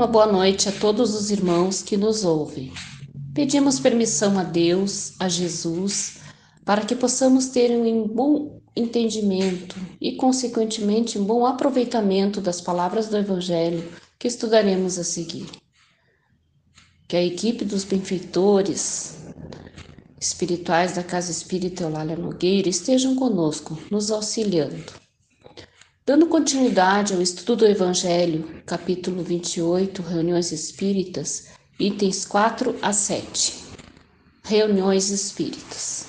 Uma boa noite a todos os irmãos que nos ouvem. Pedimos permissão a Deus, a Jesus, para que possamos ter um bom entendimento e, consequentemente, um bom aproveitamento das palavras do Evangelho que estudaremos a seguir. Que a equipe dos benfeitores espirituais da Casa Espírita Eulália Nogueira estejam conosco, nos auxiliando. Dando continuidade ao estudo do Evangelho, capítulo 28, Reuniões Espíritas, itens 4 a 7. Reuniões Espíritas.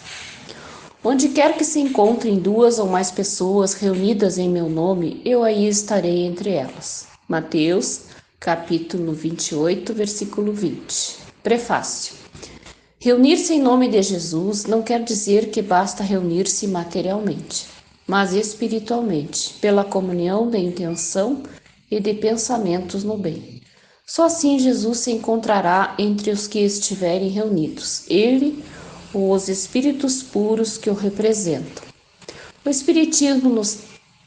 Onde quer que se encontrem duas ou mais pessoas reunidas em meu nome, eu aí estarei entre elas. Mateus, capítulo 28, versículo 20. Prefácio. Reunir-se em nome de Jesus não quer dizer que basta reunir-se materialmente mas espiritualmente, pela comunhão de intenção e de pensamentos no bem. Só assim Jesus se encontrará entre os que estiverem reunidos, ele ou os espíritos puros que o representam. O Espiritismo nos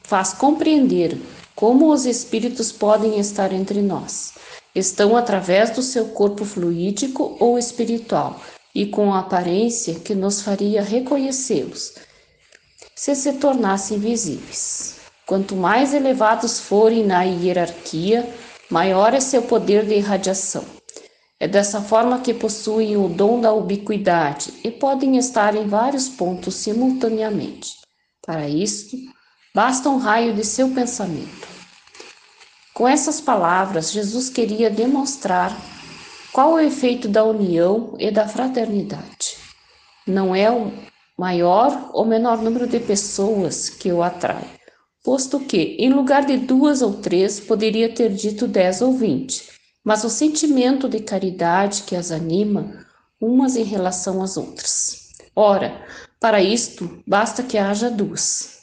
faz compreender como os espíritos podem estar entre nós. Estão através do seu corpo fluídico ou espiritual e com a aparência que nos faria reconhecê-los se se tornassem visíveis. Quanto mais elevados forem na hierarquia, maior é seu poder de irradiação. É dessa forma que possuem o dom da ubiquidade e podem estar em vários pontos simultaneamente. Para isto, basta um raio de seu pensamento. Com essas palavras, Jesus queria demonstrar qual o efeito da união e da fraternidade. Não é maior ou menor número de pessoas que o atrai, posto que, em lugar de duas ou três, poderia ter dito dez ou vinte, mas o sentimento de caridade que as anima umas em relação às outras. Ora, para isto basta que haja duas.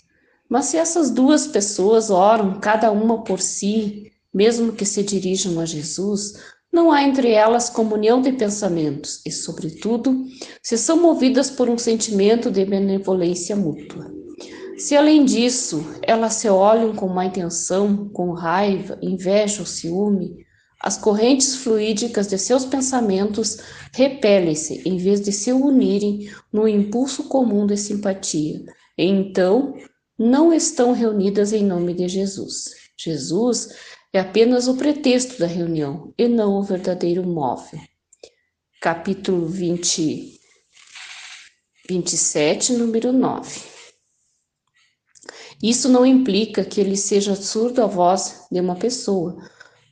Mas se essas duas pessoas oram cada uma por si, mesmo que se dirijam a Jesus, não há entre elas comunhão de pensamentos e, sobretudo, se são movidas por um sentimento de benevolência mútua. Se além disso elas se olham com má intenção, com raiva, inveja ou ciúme, as correntes fluídicas de seus pensamentos repelem-se em vez de se unirem no impulso comum de simpatia, e então não estão reunidas em nome de Jesus. Jesus é apenas o pretexto da reunião e não o verdadeiro móvel. Capítulo 20, 27, número 9. Isso não implica que ele seja surdo à voz de uma pessoa.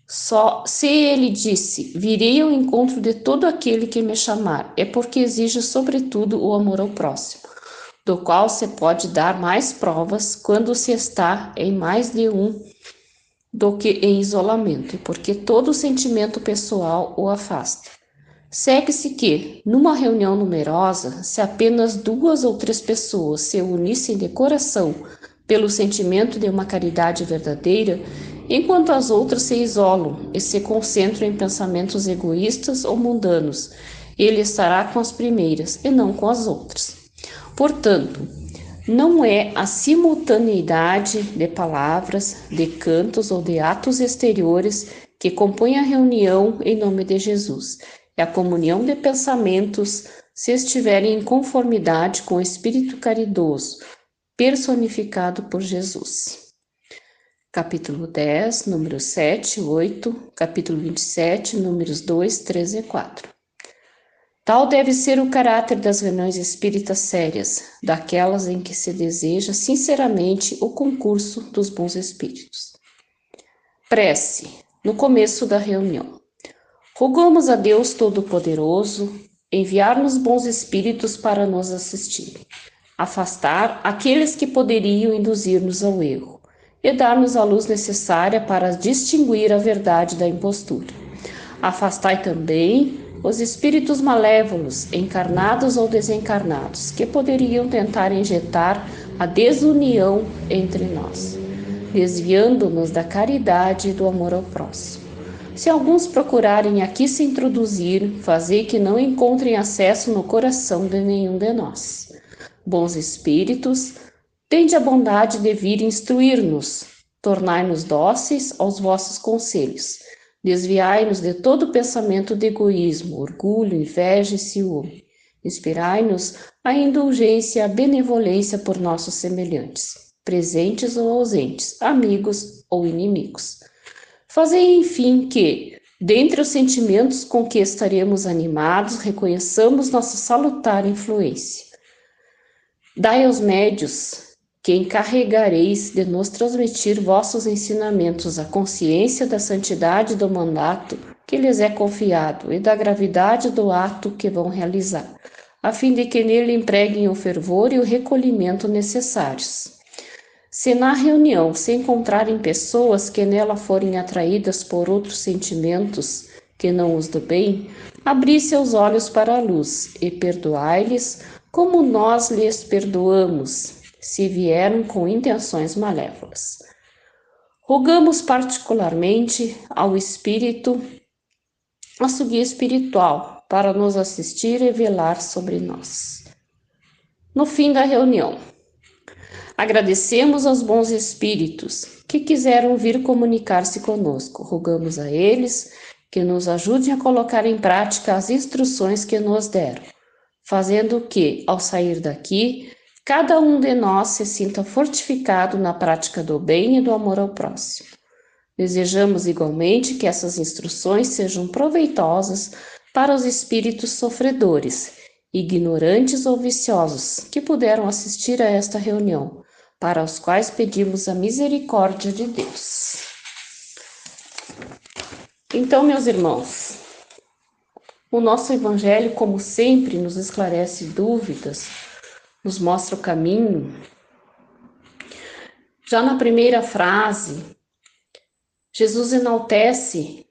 Só se ele disse: Virei ao encontro de todo aquele que me chamar, é porque exige, sobretudo, o amor ao próximo, do qual se pode dar mais provas quando se está em mais de um do que em isolamento, porque todo sentimento pessoal o afasta. Segue-se que, numa reunião numerosa, se apenas duas ou três pessoas se unissem de coração pelo sentimento de uma caridade verdadeira, enquanto as outras se isolam e se concentram em pensamentos egoístas ou mundanos, ele estará com as primeiras e não com as outras. Portanto, não é a simultaneidade de palavras, de cantos ou de atos exteriores que compõe a reunião em nome de Jesus. É a comunhão de pensamentos se estiverem em conformidade com o Espírito caridoso, personificado por Jesus. Capítulo 10, números 7, 8, capítulo 27, números 2, 3 e 4. Tal deve ser o caráter das reuniões espíritas sérias, daquelas em que se deseja sinceramente o concurso dos bons espíritos. Prece no começo da reunião. Rogamos a Deus Todo-Poderoso enviar-nos bons espíritos para nos assistir, afastar aqueles que poderiam induzir-nos ao erro e dar-nos a luz necessária para distinguir a verdade da impostura. Afastai também os espíritos malévolos, encarnados ou desencarnados, que poderiam tentar injetar a desunião entre nós, desviando-nos da caridade e do amor ao próximo. Se alguns procurarem aqui se introduzir, fazei que não encontrem acesso no coração de nenhum de nós. Bons espíritos, tende a bondade de vir instruir-nos, tornai-nos dóceis aos vossos conselhos Desviai-nos de todo pensamento de egoísmo, orgulho, inveja e ciúme. Inspirai-nos a indulgência e a benevolência por nossos semelhantes, presentes ou ausentes, amigos ou inimigos. Fazei, enfim, que, dentre os sentimentos com que estaremos animados, reconheçamos nossa salutar influência. Dai aos médios que encarregareis de nos transmitir vossos ensinamentos a consciência da santidade do mandato que lhes é confiado e da gravidade do ato que vão realizar, a fim de que nele empreguem o fervor e o recolhimento necessários. Se na reunião se encontrarem pessoas que nela forem atraídas por outros sentimentos que não os do bem, abri seus olhos para a luz e perdoai-lhes como nós lhes perdoamos, se vieram com intenções malévolas. Rogamos particularmente ao Espírito, nosso guia espiritual, para nos assistir e velar sobre nós. No fim da reunião, agradecemos aos bons espíritos que quiseram vir comunicar-se conosco. Rogamos a eles que nos ajudem a colocar em prática as instruções que nos deram, fazendo que, ao sair daqui, cada um de nós se sinta fortificado na prática do bem e do amor ao próximo. Desejamos igualmente que essas instruções sejam proveitosas para os espíritos sofredores, ignorantes ou viciosos que puderam assistir a esta reunião, para os quais pedimos a misericórdia de Deus. Então, meus irmãos, o nosso Evangelho, como sempre, nos esclarece dúvidas nos mostra o caminho. Já na primeira frase, Jesus enaltece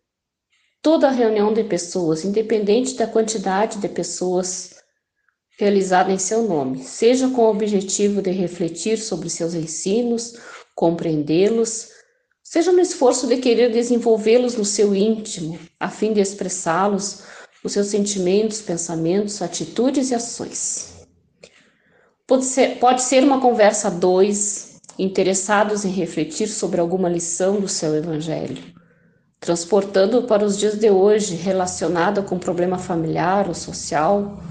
toda a reunião de pessoas, independente da quantidade de pessoas realizada em seu nome, seja com o objetivo de refletir sobre seus ensinos, compreendê-los, seja no esforço de querer desenvolvê-los no seu íntimo, a fim de expressá-los, os seus sentimentos, pensamentos, atitudes e ações. Pode ser, pode ser uma conversa a dois, interessados em refletir sobre alguma lição do seu Evangelho, transportando para os dias de hoje relacionada com problema familiar ou social,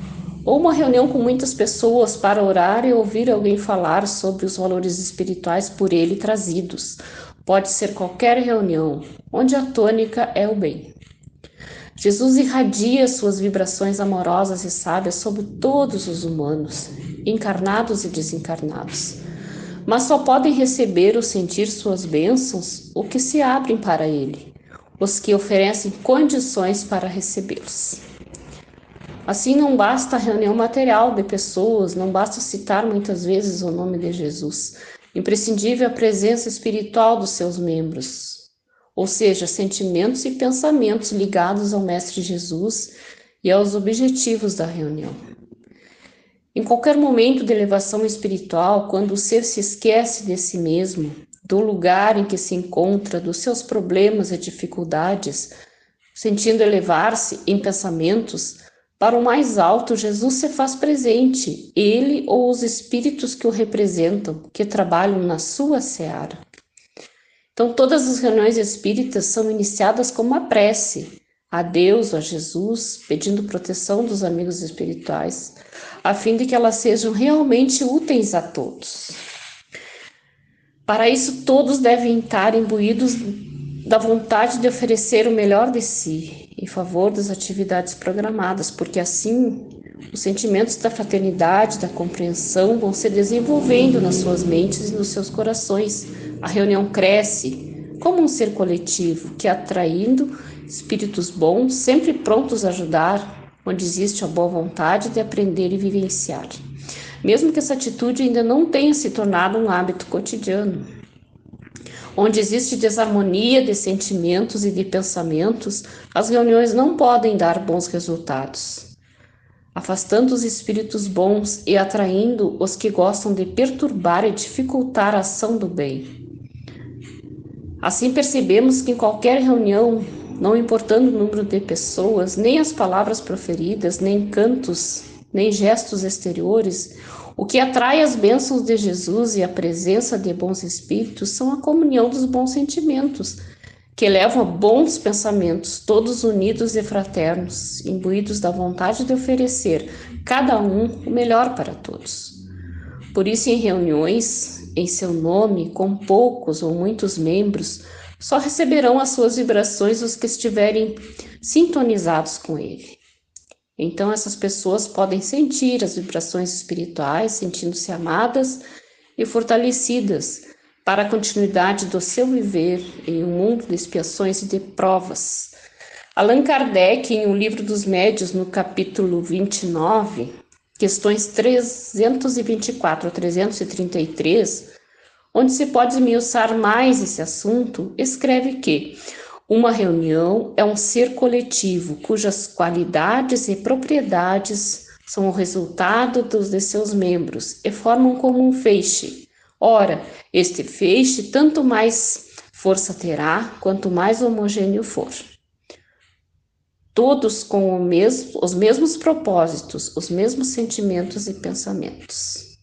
ou uma reunião com muitas pessoas para orar e ouvir alguém falar sobre os valores espirituais por ele trazidos. Pode ser qualquer reunião, onde a tônica é o bem. Jesus irradia suas vibrações amorosas e sábias sobre todos os humanos, encarnados e desencarnados. Mas só podem receber ou sentir suas bênçãos os que se abrem para Ele, os que oferecem condições para recebê-los. Assim, não basta a reunião material de pessoas, não basta citar muitas vezes o nome de Jesus. Imprescindível a presença espiritual dos seus membros, ou seja, sentimentos e pensamentos ligados ao Mestre Jesus e aos objetivos da reunião. Em qualquer momento de elevação espiritual, quando o ser se esquece de si mesmo, do lugar em que se encontra, dos seus problemas e dificuldades, sentindo elevar-se em pensamentos para o mais alto, Jesus se faz presente, ele ou os espíritos que o representam, que trabalham na sua seara. Então, todas as reuniões espíritas são iniciadas com uma prece a Deus, a Jesus, pedindo proteção dos amigos espirituais, a fim de que elas sejam realmente úteis a todos. Para isso, todos devem estar imbuídos da vontade de oferecer o melhor de si em favor das atividades programadas, porque assim os sentimentos da fraternidade, da compreensão vão se desenvolvendo nas suas mentes e nos seus corações a reunião cresce como um ser coletivo que, atraindo espíritos bons, sempre prontos a ajudar, onde existe a boa vontade de aprender e vivenciar. Mesmo que essa atitude ainda não tenha se tornado um hábito cotidiano. Onde existe desarmonia de sentimentos e de pensamentos, as reuniões não podem dar bons resultados. Afastando os espíritos bons e atraindo os que gostam de perturbar e dificultar a ação do bem. Assim percebemos que em qualquer reunião, não importando o número de pessoas, nem as palavras proferidas, nem cantos, nem gestos exteriores, o que atrai as bênçãos de Jesus e a presença de bons espíritos são a comunhão dos bons sentimentos, que levam a bons pensamentos, todos unidos e fraternos, imbuídos da vontade de oferecer, cada um, o melhor para todos. Por isso, em reuniões, em seu nome, com poucos ou muitos membros, só receberão as suas vibrações os que estiverem sintonizados com ele. Então, essas pessoas podem sentir as vibrações espirituais, sentindo-se amadas e fortalecidas para a continuidade do seu viver em um mundo de expiações e de provas. Allan Kardec, em O Livro dos Médios, no capítulo 29, questões 324 a 333, onde se pode esmiuçar mais esse assunto, escreve que uma reunião é um ser coletivo cujas qualidades e propriedades são o resultado dos de seus membros e formam como um feixe. Ora, este feixe tanto mais força terá quanto mais homogêneo for. Todos com mesmo, os mesmos propósitos, os mesmos sentimentos e pensamentos.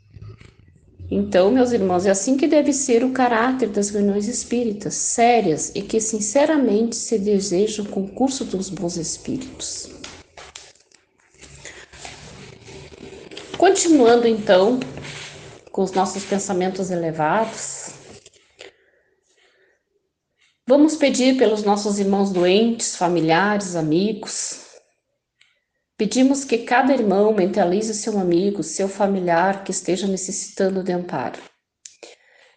Então, meus irmãos, é assim que deve ser o caráter das reuniões espíritas, sérias e que sinceramente se desejam o concurso dos bons espíritos. Continuando então com os nossos pensamentos elevados, vamos pedir pelos nossos irmãos doentes, familiares, amigos, Pedimos que cada irmão mentalize seu amigo, seu familiar que esteja necessitando de amparo.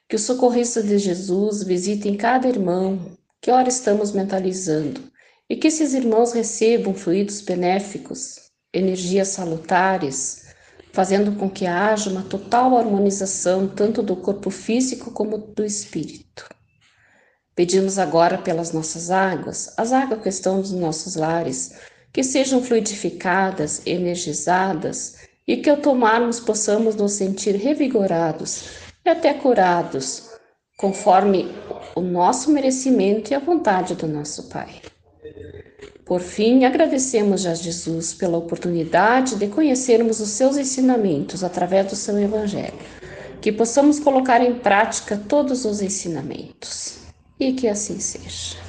Que os socorristas de Jesus visitem cada irmão que ora estamos mentalizando e que esses irmãos recebam fluidos benéficos, energias salutares, fazendo com que haja uma total harmonização tanto do corpo físico como do espírito. Pedimos agora pelas nossas águas, as águas que estão nos nossos lares, que sejam fluidificadas, energizadas e que ao tomarmos possamos nos sentir revigorados e até curados, conforme o nosso merecimento e a vontade do nosso Pai. Por fim, agradecemos a Jesus pela oportunidade de conhecermos os seus ensinamentos através do seu Evangelho, que possamos colocar em prática todos os ensinamentos. E que assim seja.